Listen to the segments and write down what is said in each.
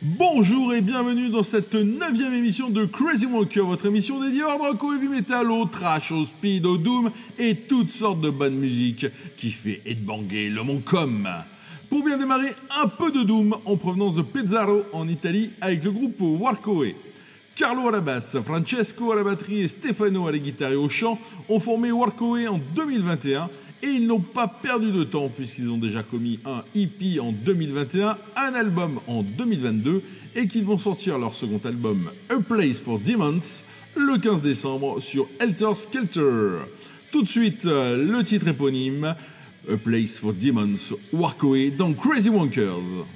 Bonjour et bienvenue dans cette neuvième émission de Crazy Walker, votre émission dédiée au rock, au heavy metal, au trash, au speed, au doom et toutes sortes de bonne musique qui fait headbanger le monde comme. Pour bien démarrer, un peu de doom en provenance de Pezzaro en Italie avec le groupe Warcoe. Carlo à la basse, Francesco à la batterie et Stefano à la guitare et au chant ont formé Warcoe en 2021 et ils n'ont pas perdu de temps puisqu'ils ont déjà commis un EP en 2021, un album en 2022 et qu'ils vont sortir leur second album A Place for Demons le 15 décembre sur Helter Skelter. Tout de suite, euh, le titre éponyme A Place for Demons, Warcoe dans Crazy Wonkers.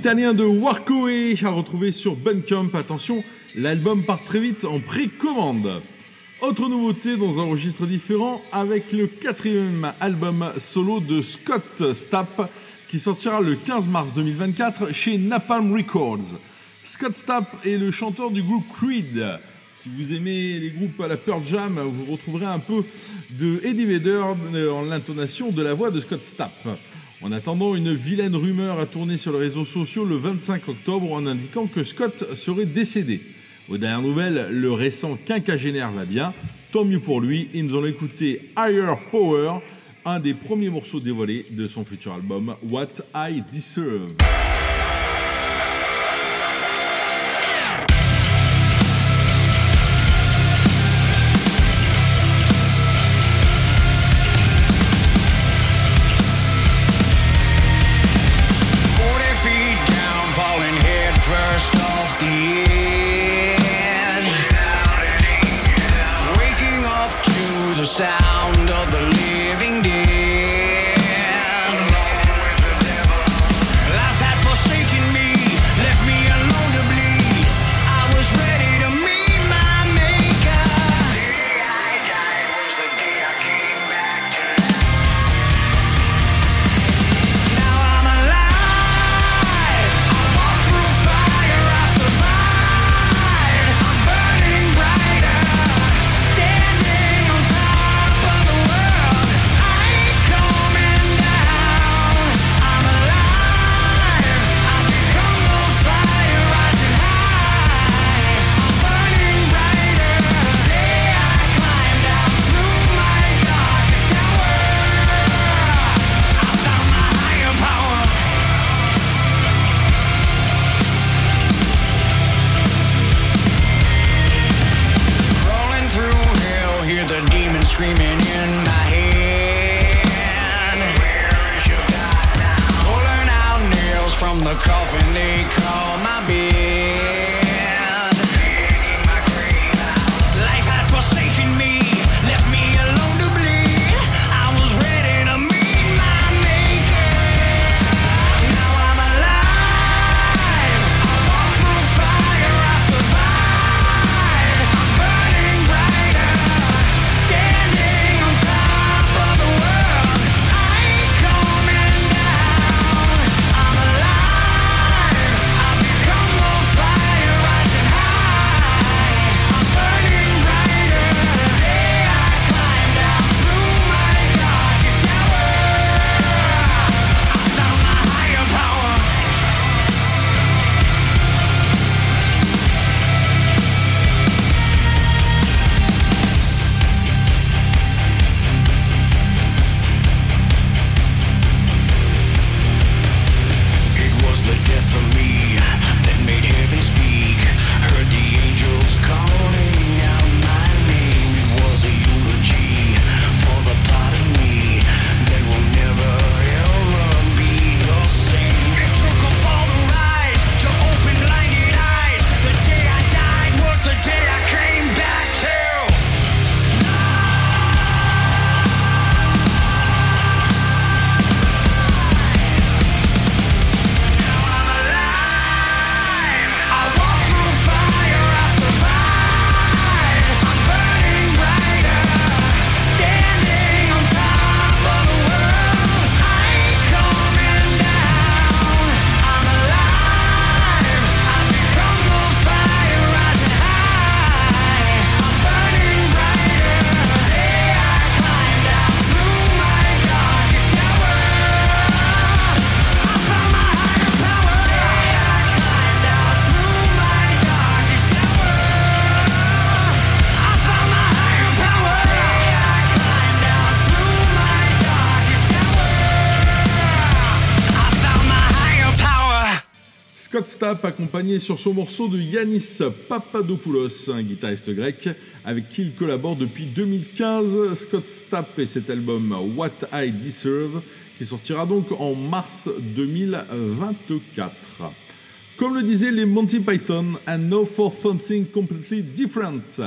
Les Italiens de Warcoe à retrouver sur Bandcamp. Attention, l'album part très vite en précommande. Autre nouveauté dans un registre différent avec le quatrième album solo de Scott Stapp qui sortira le 15 mars 2024 chez Napalm Records. Scott Stapp est le chanteur du groupe Creed. Si vous aimez les groupes à la Pearl Jam, vous retrouverez un peu de Eddie Vedder en l'intonation de la voix de Scott Stapp. En attendant, une vilaine rumeur a tourné sur les réseaux sociaux le 25 octobre en indiquant que Scott serait décédé. Aux dernières nouvelles, le récent quinquagénaire va bien, tant mieux pour lui, et nous allons écouter Higher Power, un des premiers morceaux dévoilés de son futur album What I Deserve. Stapp accompagné sur son morceau de Yanis Papadopoulos, un guitariste grec avec qui il collabore depuis 2015. Scott Stapp et cet album What I Deserve qui sortira donc en mars 2024. Comme le disaient les Monty Python, and now for something completely different.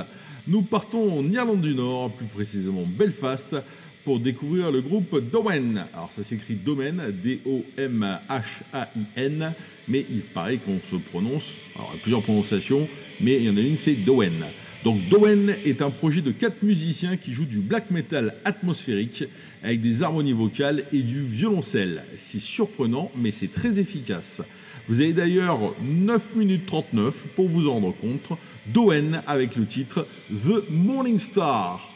Nous partons en Irlande du Nord, plus précisément Belfast, pour découvrir le groupe Doen. Alors ça s'écrit Domaine, D-O-M-H-A-I-N, mais il paraît qu'on se prononce, alors il y a plusieurs prononciations, mais il y en a une, c'est Doen. Donc Doen est un projet de quatre musiciens qui jouent du black metal atmosphérique avec des harmonies vocales et du violoncelle. C'est surprenant, mais c'est très efficace. Vous avez d'ailleurs 9 minutes 39 pour vous en rendre compte. Doen avec le titre The Morning Star.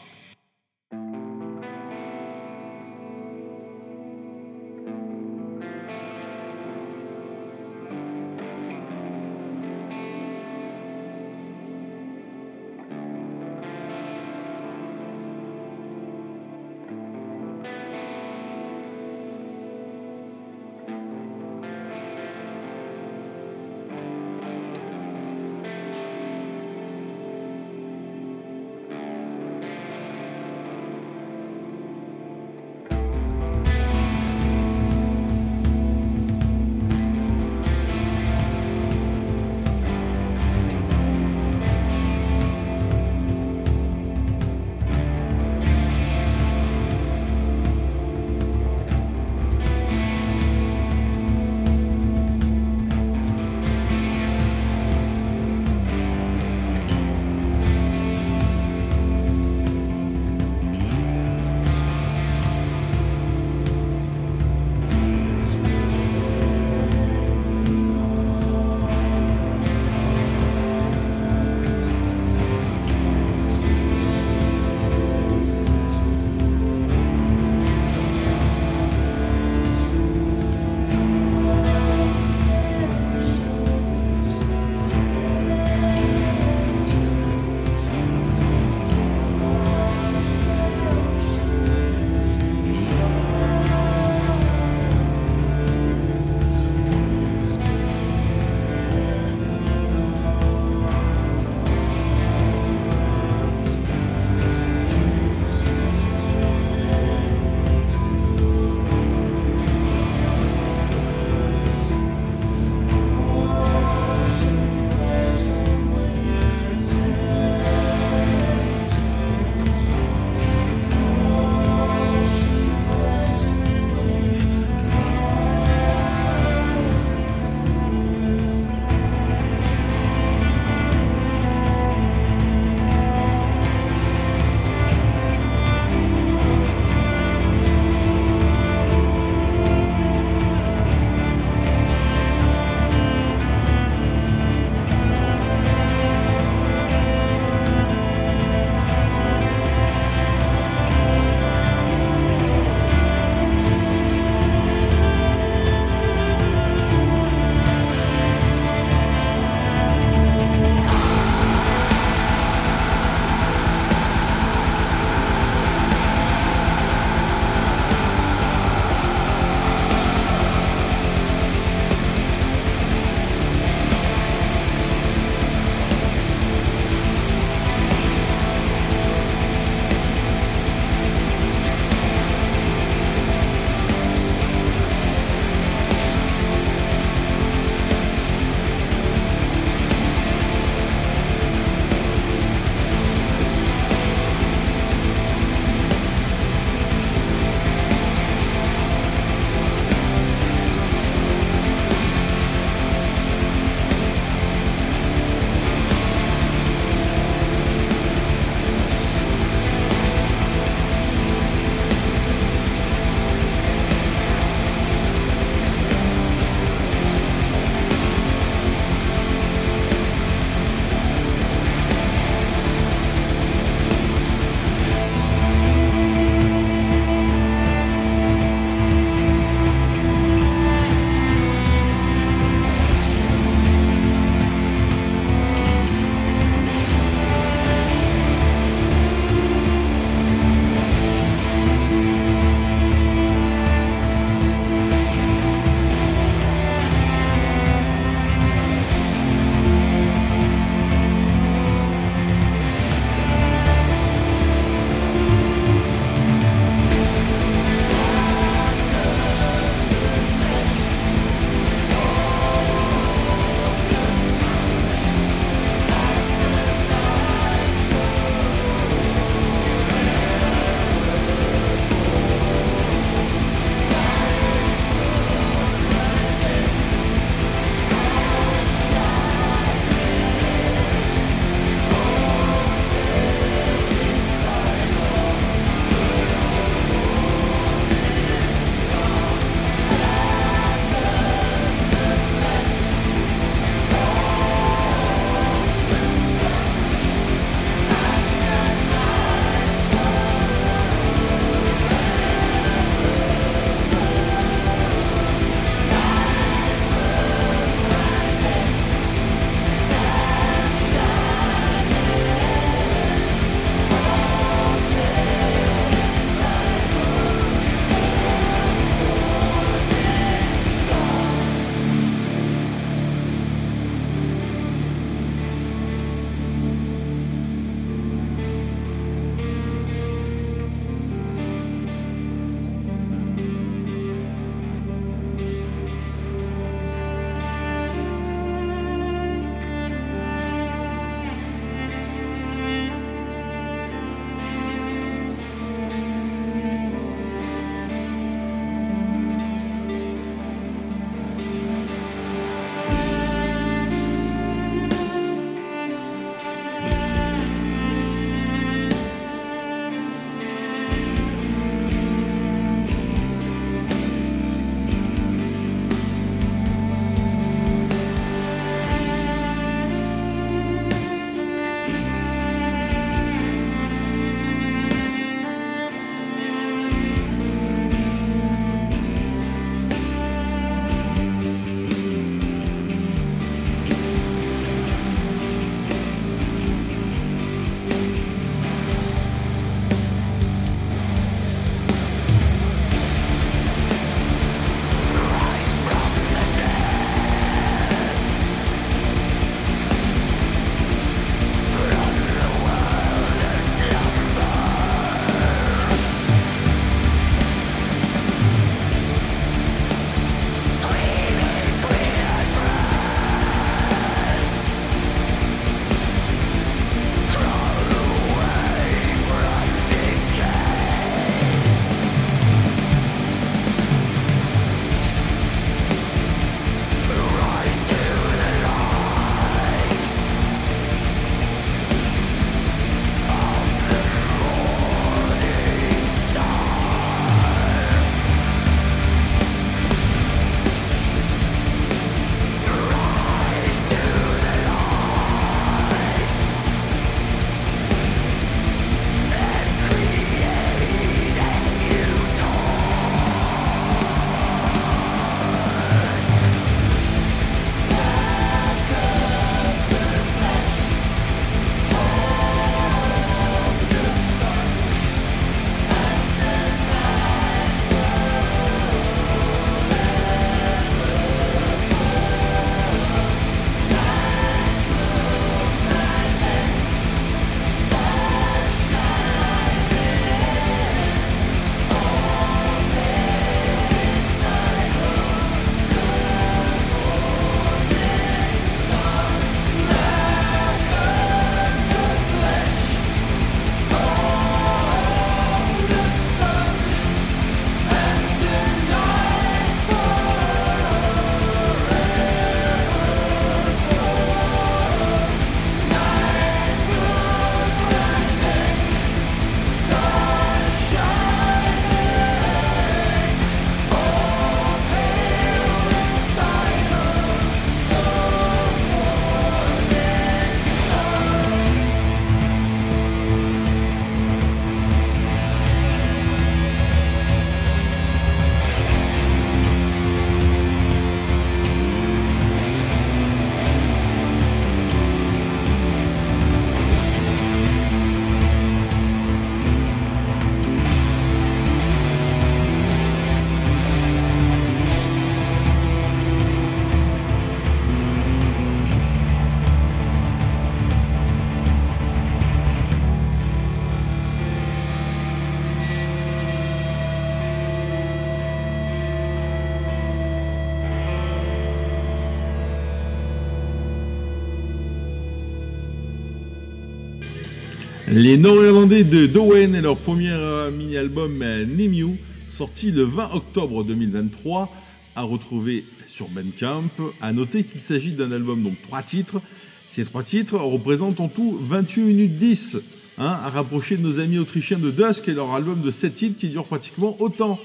Les Nord-Irlandais de Dowen et leur premier euh, mini-album euh, Nemu, sorti le 20 octobre 2023, à retrouver sur Bandcamp. À noter qu'il s'agit d'un album donc trois titres. Ces trois titres représentent en tout 28 minutes 10, hein, à rapprocher de nos amis autrichiens de Dusk et leur album de 7 titres qui dure pratiquement autant.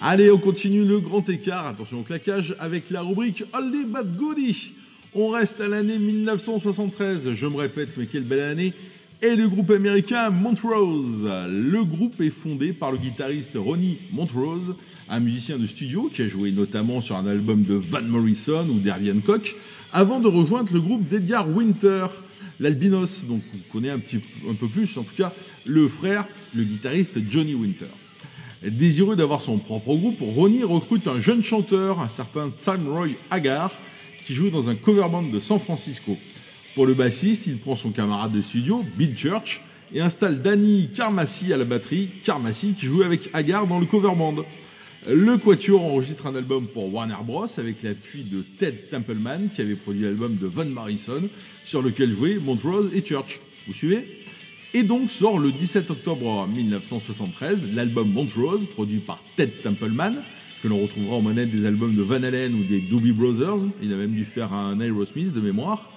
Allez, on continue le grand écart, attention au claquage, avec la rubrique Oldie But Goodie. On reste à l'année 1973, je me répète, mais quelle belle année et le groupe américain Montrose. Le groupe est fondé par le guitariste Ronnie Montrose, un musicien de studio qui a joué notamment sur un album de Van Morrison ou d'Herbie Hancock, avant de rejoindre le groupe d'Edgar Winter, l'albinos, donc un, petit, un peu plus, en tout cas le frère, le guitariste Johnny Winter. Désireux d'avoir son propre groupe, Ronnie recrute un jeune chanteur, un certain Sam Roy Hagar, qui joue dans un cover band de San Francisco. Pour le bassiste, il prend son camarade de studio, Bill Church, et installe Danny Carmassi à la batterie, Carmassi qui joue avec Hagar dans le cover band. Le Quatuor enregistre un album pour Warner Bros. avec l'appui de Ted Templeman qui avait produit l'album de Van Morrison sur lequel jouaient Montrose et Church. Vous suivez? Et donc sort le 17 octobre 1973 l'album Montrose produit par Ted Templeman que l'on retrouvera en manette des albums de Van Halen ou des Doobie Brothers. Il a même dû faire un Aerosmith de mémoire.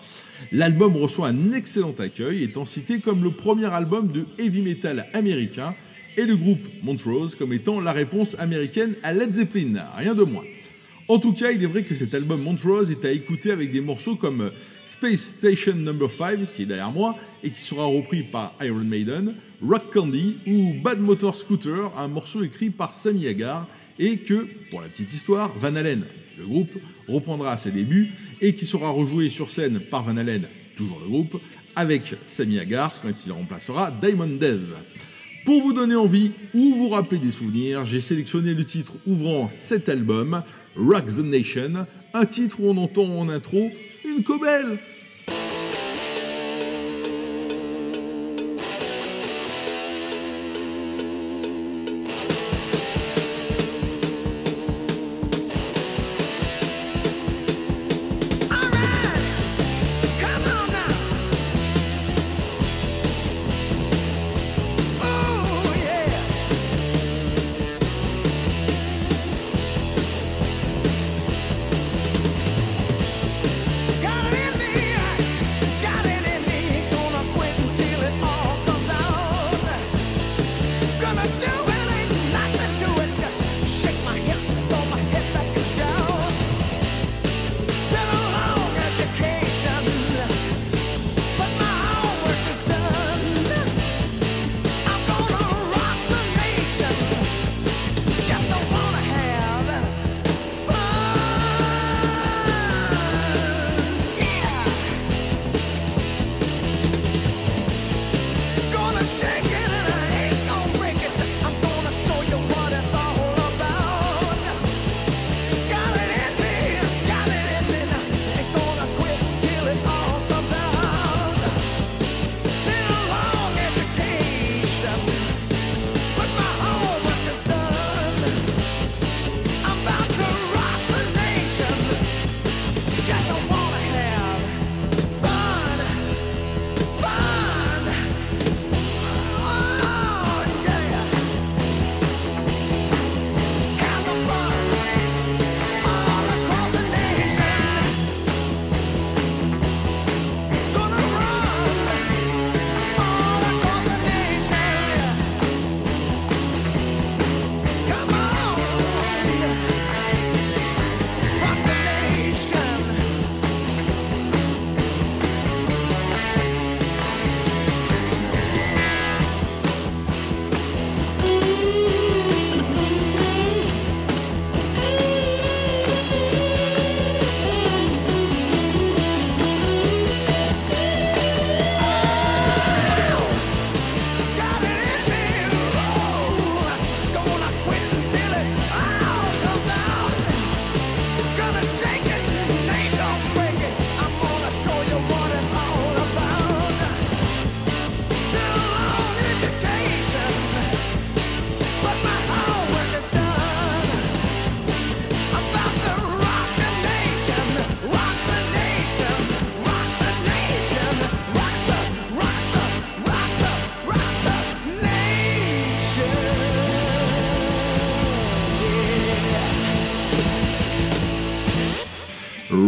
L'album reçoit un excellent accueil, étant cité comme le premier album de heavy metal américain et le groupe Montrose comme étant la réponse américaine à Led Zeppelin, rien de moins. En tout cas, il est vrai que cet album Montrose est à écouter avec des morceaux comme Space Station No. 5, qui est derrière moi, et qui sera repris par Iron Maiden, Rock Candy ou Bad Motor Scooter, un morceau écrit par Sammy Hagar, et que, pour la petite histoire, Van Halen le groupe, reprendra ses débuts et qui sera rejoué sur scène par Van Halen, toujours le groupe, avec Sammy Hagar quand il remplacera Diamond Dev. Pour vous donner envie ou vous rappeler des souvenirs, j'ai sélectionné le titre ouvrant cet album, Rock the Nation, un titre où on entend en intro une cobelle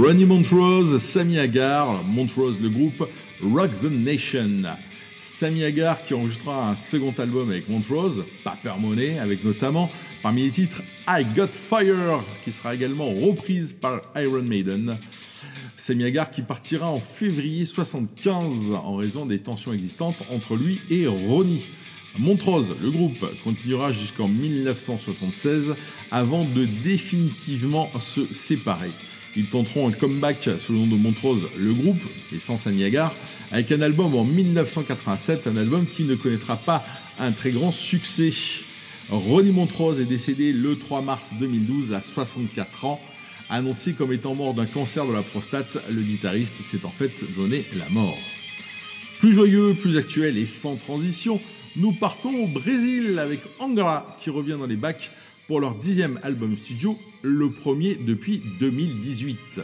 Ronnie Montrose, Sammy Hagar, Montrose le groupe Rock the Nation. Sammy Hagar qui enregistrera un second album avec Montrose, Paper Money, avec notamment parmi les titres I Got Fire, qui sera également reprise par Iron Maiden. Sammy Hagar qui partira en février 75 en raison des tensions existantes entre lui et Ronnie. Montrose, le groupe, continuera jusqu'en 1976 avant de définitivement se séparer. Ils tenteront un comeback sous le nom de Montrose, le groupe, et sans Hagar, avec un album en 1987, un album qui ne connaîtra pas un très grand succès. Ronnie Montrose est décédé le 3 mars 2012 à 64 ans. Annoncé comme étant mort d'un cancer de la prostate, le guitariste s'est en fait donné la mort. Plus joyeux, plus actuel et sans transition, nous partons au Brésil avec Angra qui revient dans les bacs pour leur dixième album studio, le premier depuis 2018.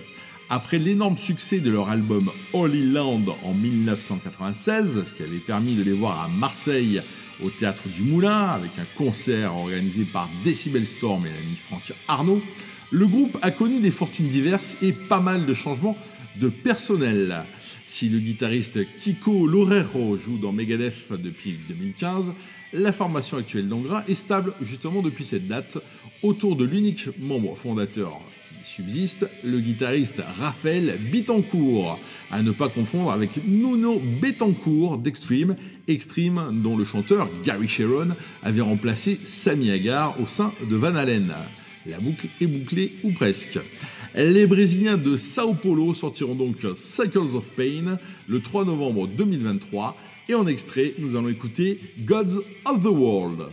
Après l'énorme succès de leur album Holy Land en 1996, ce qui avait permis de les voir à Marseille au théâtre du Moulin avec un concert organisé par Decibel Storm et l'ami Franck Arnaud, le groupe a connu des fortunes diverses et pas mal de changements de personnel. Si le guitariste Kiko Loureiro joue dans Megadeth depuis 2015, la formation actuelle d'Angra est stable justement depuis cette date autour de l'unique membre fondateur qui subsiste, le guitariste Raphaël Bittencourt, à ne pas confondre avec Nuno Betancourt d'Extreme, Extreme dont le chanteur Gary Sharon avait remplacé Sammy Hagar au sein de Van Halen. La boucle est bouclée ou presque. Les Brésiliens de Sao Paulo sortiront donc Cycles of Pain le 3 novembre 2023 et en extrait, nous allons écouter Gods of the World.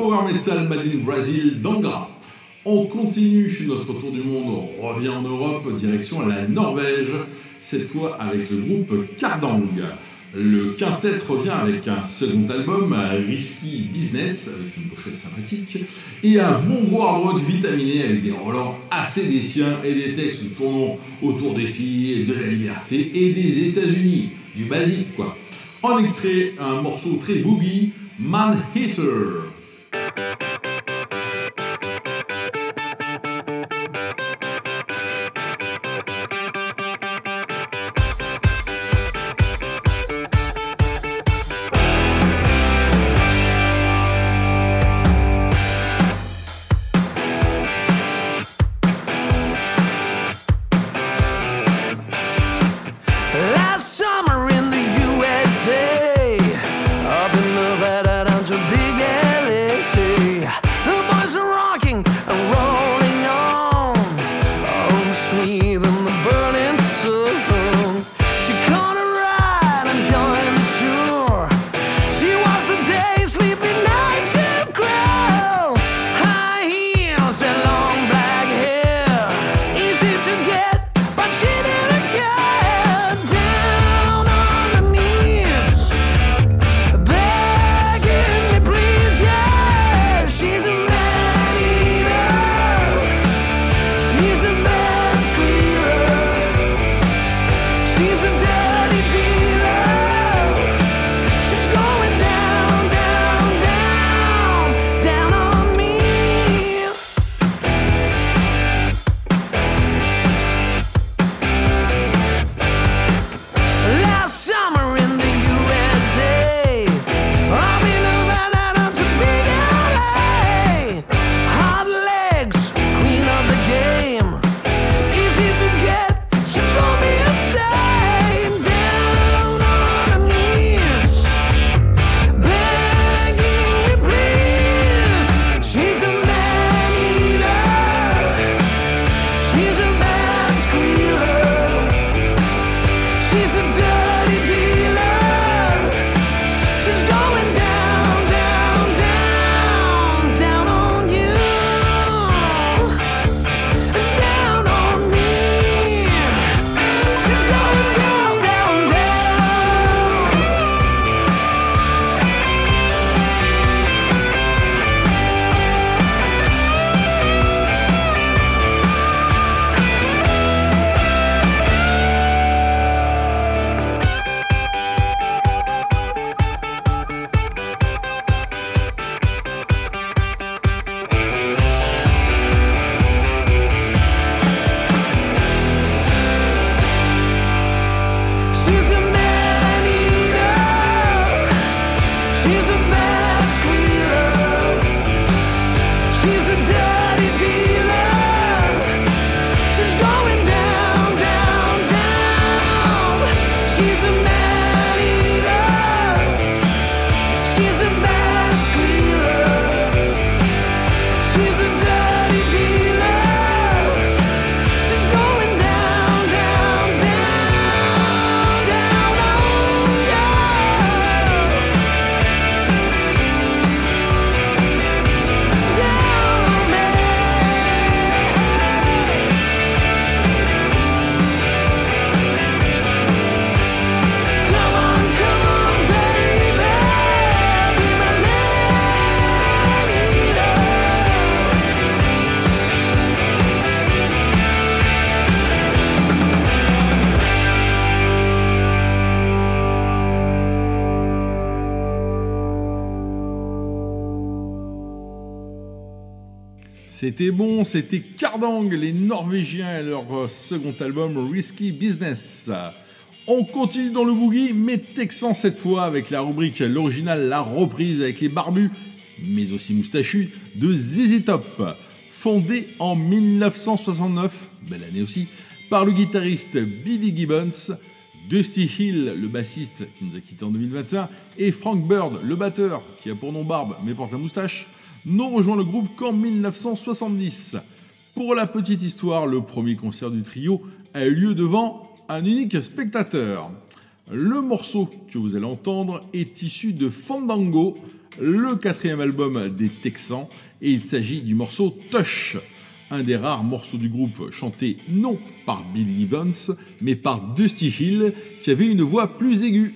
Power metal made in Brazil d'Angra. On continue notre tour du monde, on revient en Europe, direction la Norvège, cette fois avec le groupe Kardang. Le quintet revient avec un second album, Risky Business, avec une pochette sympathique, et un bon rock vitaminé avec des relents assez des siens et des textes tournant autour des filles, de la liberté et des États-Unis. Du basique, quoi. En extrait, un morceau très boogie, Man Hitter. C'était bon, c'était Kardang, les Norvégiens et leur euh, second album Risky Business. On continue dans le boogie, mais texan cette fois avec la rubrique l'original, la reprise avec les barbus, mais aussi moustachus, de ZZ Top. Fondé en 1969, belle année aussi, par le guitariste Billy Gibbons, Dusty Hill, le bassiste qui nous a quitté en 2021, et Frank Bird, le batteur, qui a pour nom barbe mais porte la moustache, n'ont rejoint le groupe qu'en 1970. Pour la petite histoire, le premier concert du trio a eu lieu devant un unique spectateur. Le morceau que vous allez entendre est issu de Fandango, le quatrième album des Texans, et il s'agit du morceau Tush, un des rares morceaux du groupe chanté non par Billy Gibbons, mais par Dusty Hill, qui avait une voix plus aiguë.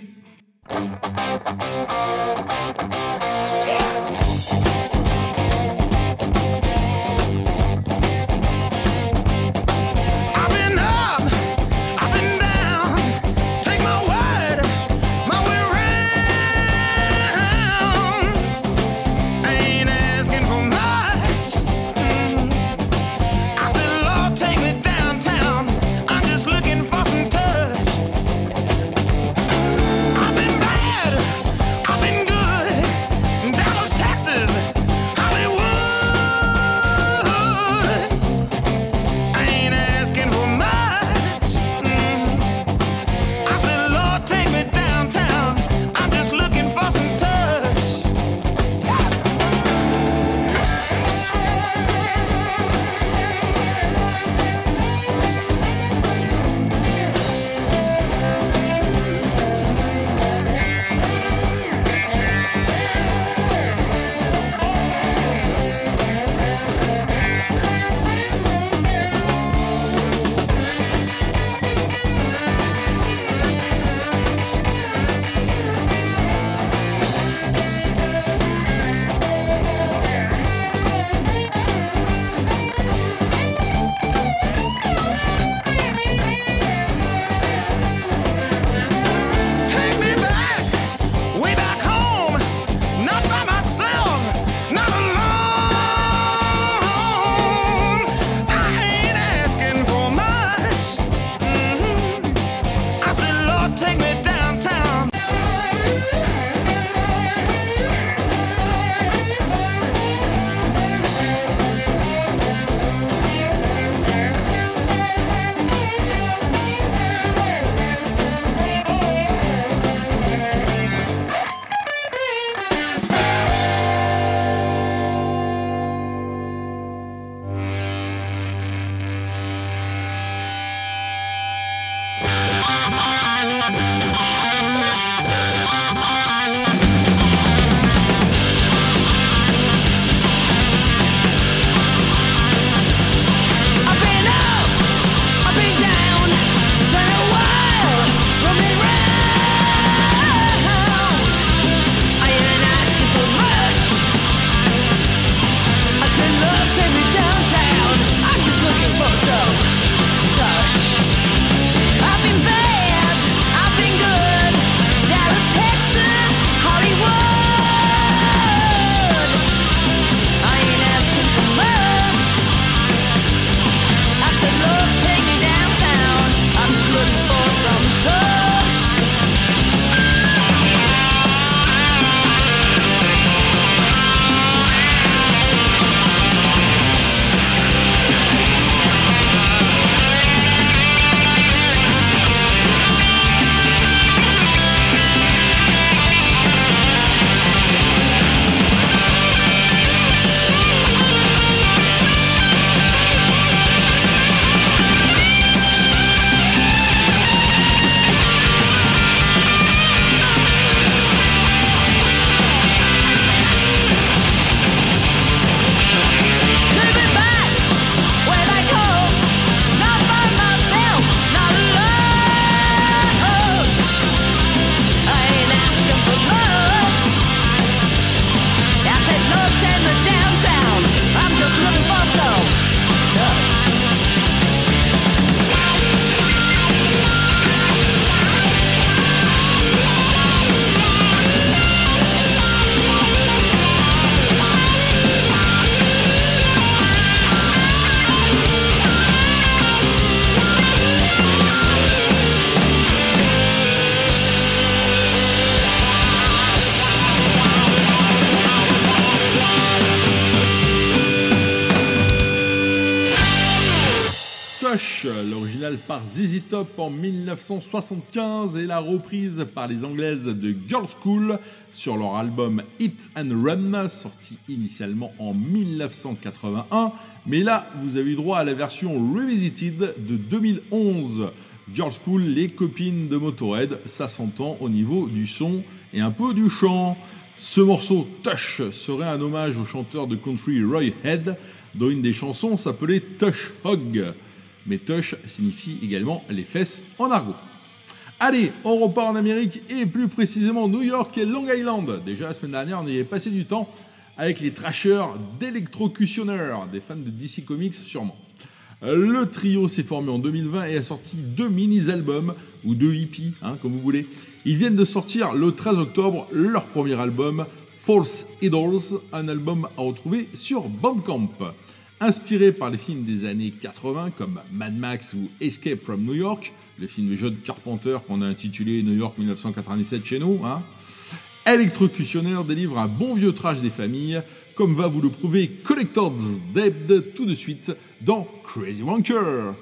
Par ZZ Top en 1975 et la reprise par les Anglaises de Girl School sur leur album Hit and Run, sorti initialement en 1981. Mais là, vous avez eu droit à la version Revisited de 2011. Girl School, les copines de Motorhead, ça s'entend au niveau du son et un peu du chant. Ce morceau Tush serait un hommage au chanteur de country Roy Head, dont une des chansons s'appelait Tush Hog. Mais Tush signifie également les fesses en argot. Allez, on repart en Amérique et plus précisément New York et Long Island. Déjà la semaine dernière, on y est passé du temps avec les trashers d'Electrocutioner, des fans de DC Comics sûrement. Le trio s'est formé en 2020 et a sorti deux mini-albums, ou deux hippies, hein, comme vous voulez. Ils viennent de sortir le 13 octobre leur premier album, False Idols, un album à retrouver sur Bandcamp. Inspiré par les films des années 80 comme Mad Max ou Escape from New York, le film de John Carpenter qu'on a intitulé New York 1997 chez nous, hein, délivre un bon vieux trash des familles, comme va vous le prouver Collector's Dead tout de suite dans Crazy Wonker.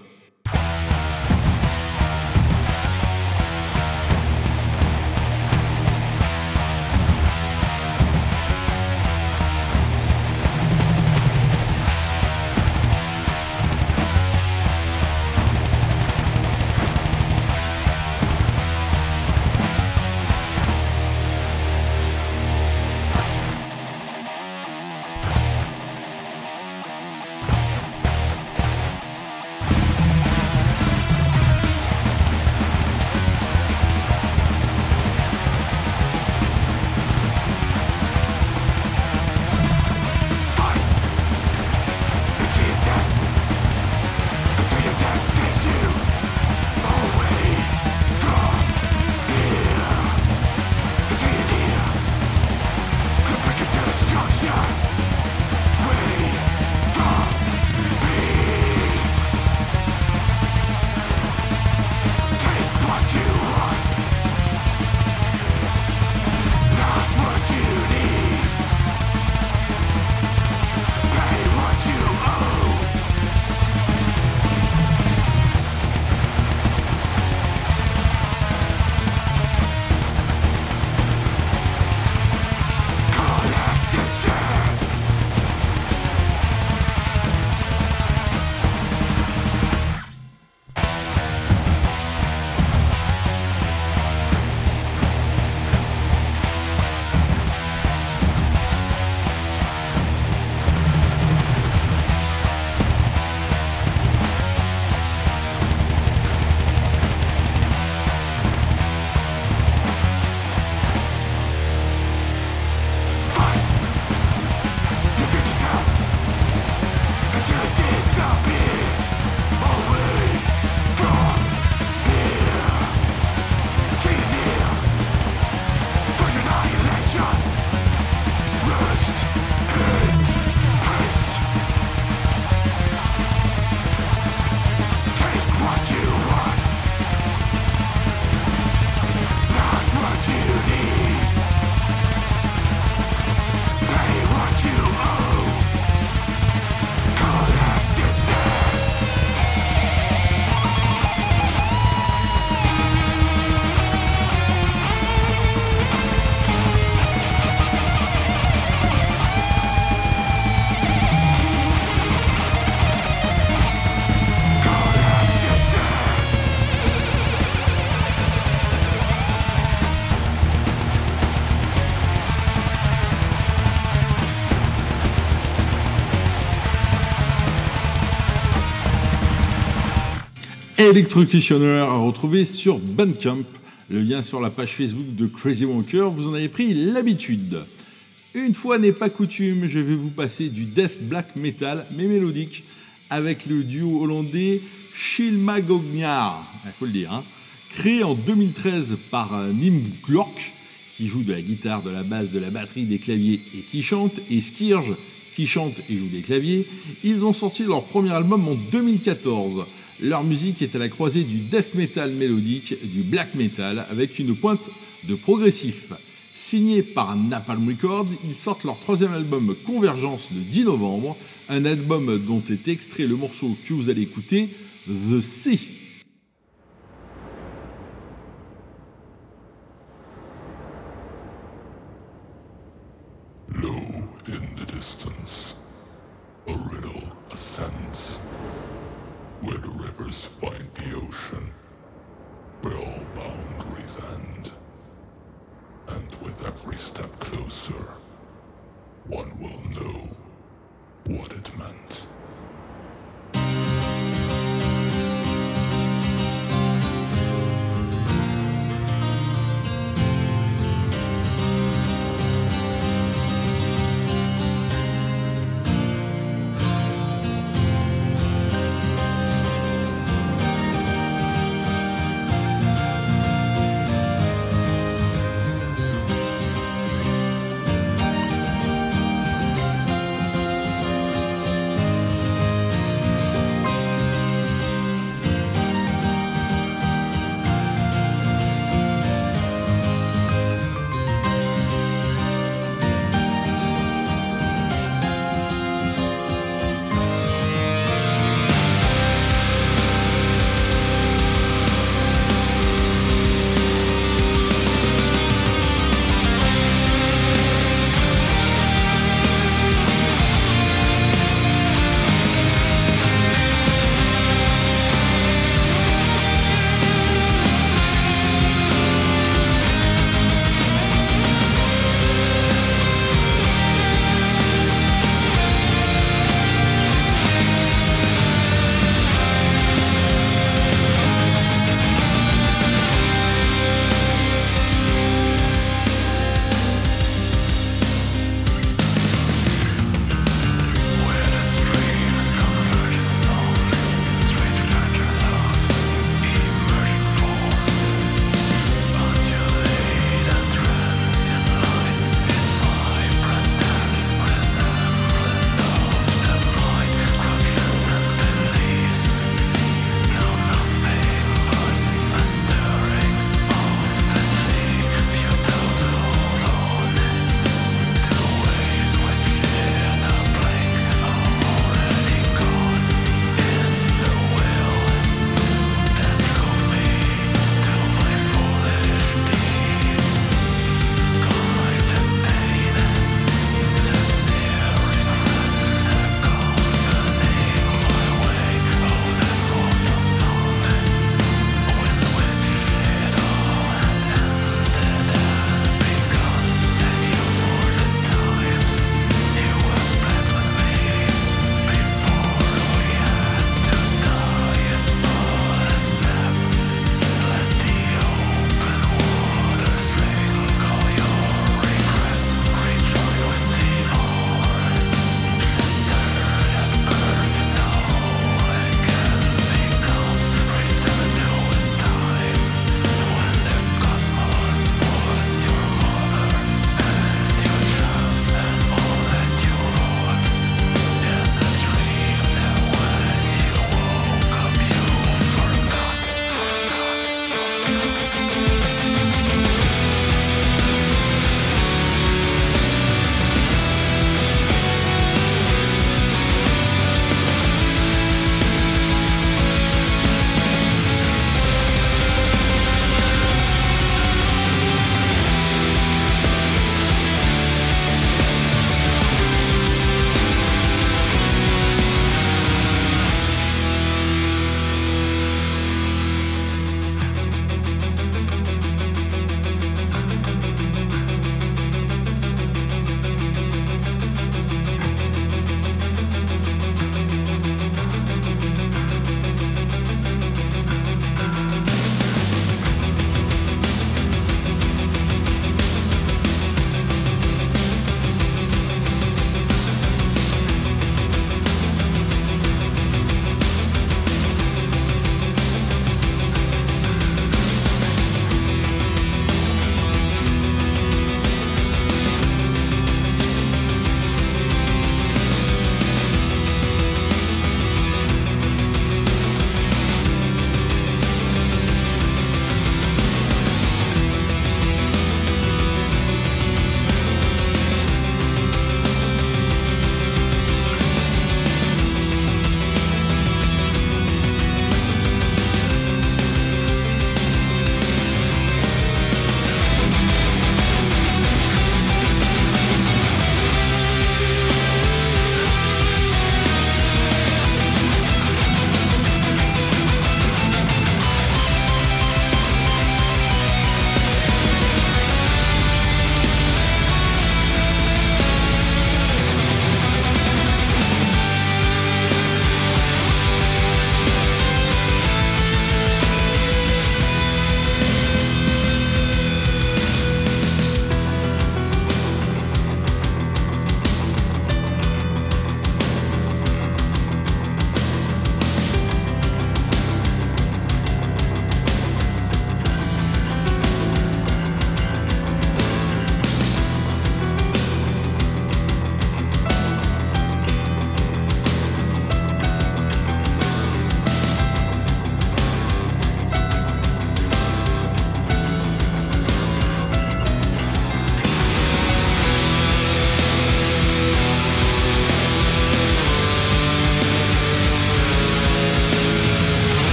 Electrocutioner à retrouver sur Bandcamp. Le lien sur la page Facebook de Crazy Wonker, vous en avez pris l'habitude. Une fois n'est pas coutume, je vais vous passer du death black metal, mais mélodique, avec le duo hollandais Shilmagognar, il faut le dire, hein. créé en 2013 par euh, Nim Glork, qui joue de la guitare, de la basse, de la batterie, des claviers et qui chante, et Skirge, qui chante et joue des claviers. Ils ont sorti leur premier album en 2014. Leur musique est à la croisée du death metal mélodique, du black metal, avec une pointe de progressif. Signé par Napalm Records, ils sortent leur troisième album Convergence le 10 novembre, un album dont est extrait le morceau que vous allez écouter, The Sea.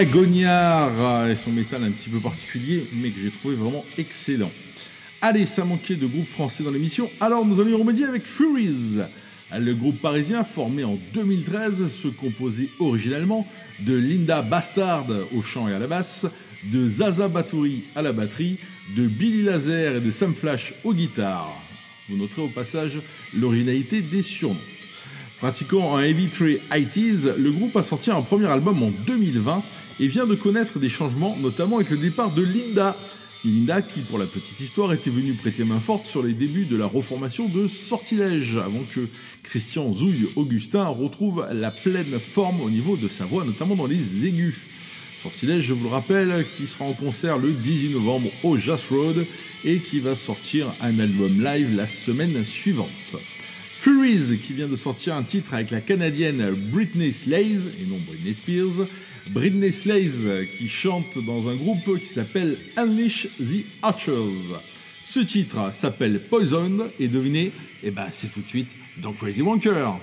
Chilmagognard et son métal un petit peu particulier, mais que j'ai trouvé vraiment excellent. Allez, ça manquait de groupe français dans l'émission, alors nous allons y remédier avec Furies. Le groupe parisien, formé en 2013, se composait originalement de Linda Bastard au chant et à la basse, de Zaza Batouri à la batterie, de Billy Laser et de Sam Flash aux guitares. Vous noterez au passage l'originalité des surnoms. Pratiquant un heavy tree 80s, le groupe a sorti un premier album en 2020 et vient de connaître des changements, notamment avec le départ de Linda. Linda qui, pour la petite histoire, était venue prêter main forte sur les débuts de la reformation de Sortilège, avant que Christian Zouille Augustin retrouve la pleine forme au niveau de sa voix, notamment dans les aigus. Sortilège, je vous le rappelle, qui sera en concert le 18 novembre au Jazz Road et qui va sortir un album live la semaine suivante. Furies, qui vient de sortir un titre avec la canadienne Britney Slays, et non Britney Spears. Britney Slays qui chante dans un groupe qui s'appelle Unleash the Archers. Ce titre s'appelle Poison, et devinez, eh ben c'est tout de suite dans Crazy Wonker.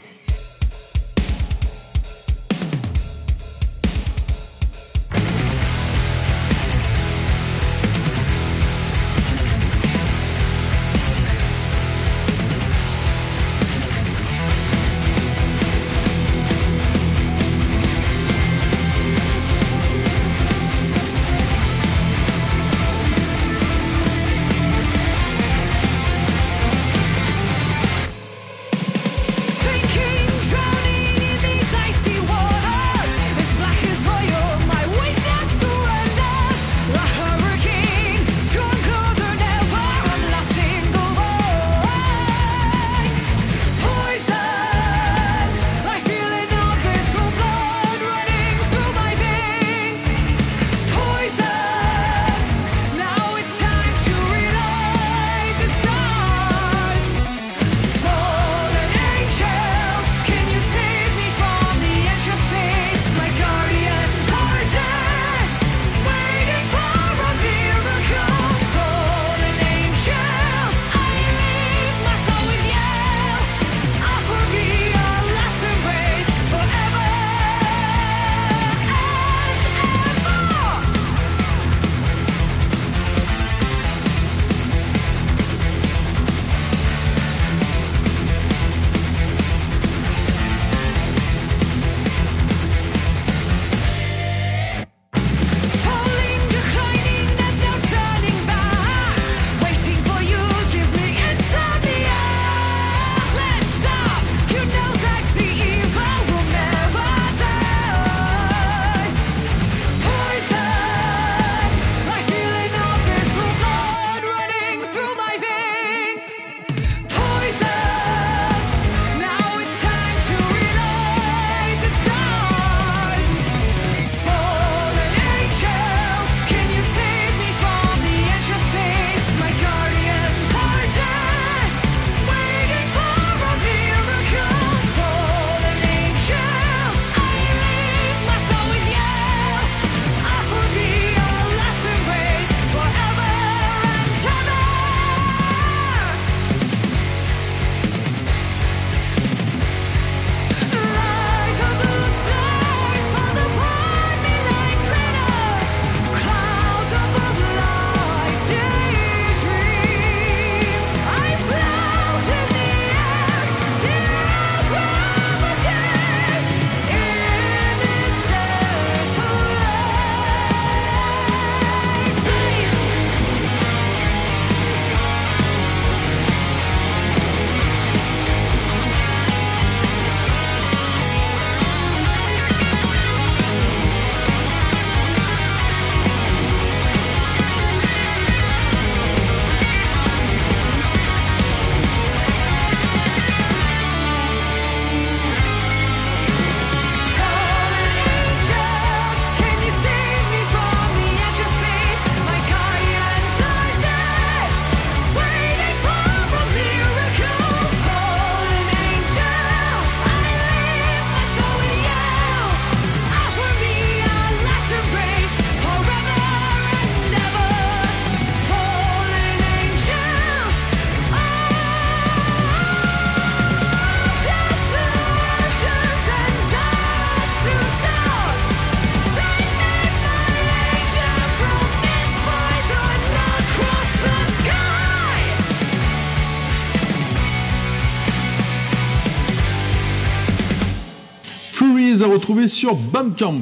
Retrouver sur Bandcamp.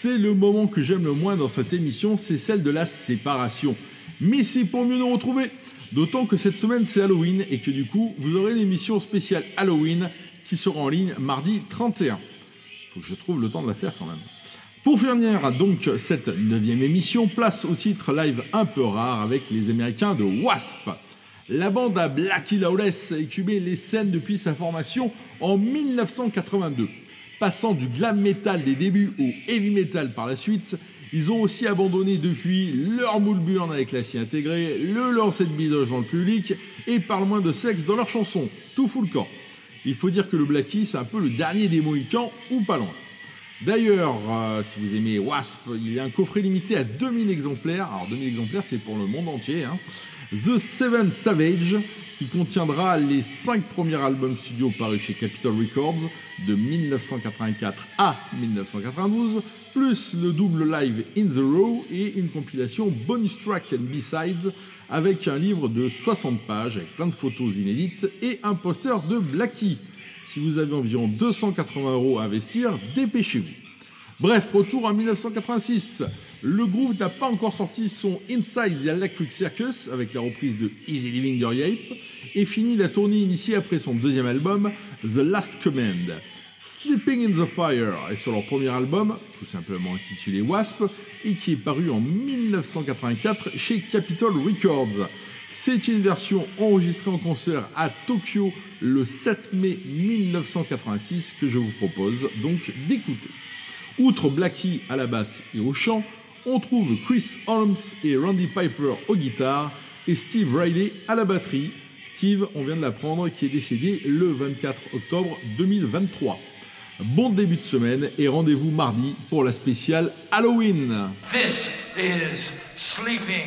C'est le moment que j'aime le moins dans cette émission, c'est celle de la séparation. Mais c'est pour mieux nous retrouver. D'autant que cette semaine c'est Halloween et que du coup vous aurez une émission spéciale Halloween qui sera en ligne mardi 31. Faut que je trouve le temps de la faire quand même. Pour finir donc cette neuvième émission, place au titre live un peu rare avec les Américains de Wasp. La bande à Blackie Lawless a écumé les scènes depuis sa formation en 1982. Passant du glam metal des débuts au heavy metal par la suite, ils ont aussi abandonné depuis leur moule burn avec la scie intégrée, le lancer de bidoche dans le public et parlent moins de sexe dans leurs chansons. Tout fout le camp. Il faut dire que le Blackie, c'est un peu le dernier des Mohicans ou pas loin. D'ailleurs, euh, si vous aimez Wasp, il y a un coffret limité à 2000 exemplaires. Alors 2000 exemplaires, c'est pour le monde entier. Hein. The Seven Savage, qui contiendra les 5 premiers albums studio parus chez Capitol Records de 1984 à 1992, plus le double live In the Row et une compilation bonus track and avec un livre de 60 pages avec plein de photos inédites et un poster de Blackie. Si vous avez environ 280 euros à investir, dépêchez-vous. Bref, retour en 1986. Le groupe n'a pas encore sorti son Inside the Electric Circus avec la reprise de Easy Living the Yape et finit la tournée initiée après son deuxième album, The Last Command. Sleeping in the Fire est sur leur premier album, tout simplement intitulé Wasp, et qui est paru en 1984 chez Capitol Records. C'est une version enregistrée en concert à Tokyo le 7 mai 1986 que je vous propose donc d'écouter. Outre Blackie à la basse et au chant, on trouve Chris Holmes et Randy Piper aux guitares et Steve Riley à la batterie. Steve, on vient de l'apprendre, qui est décédé le 24 octobre 2023. Bon début de semaine et rendez-vous mardi pour la spéciale Halloween. This is Sleeping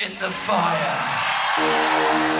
in the Fire.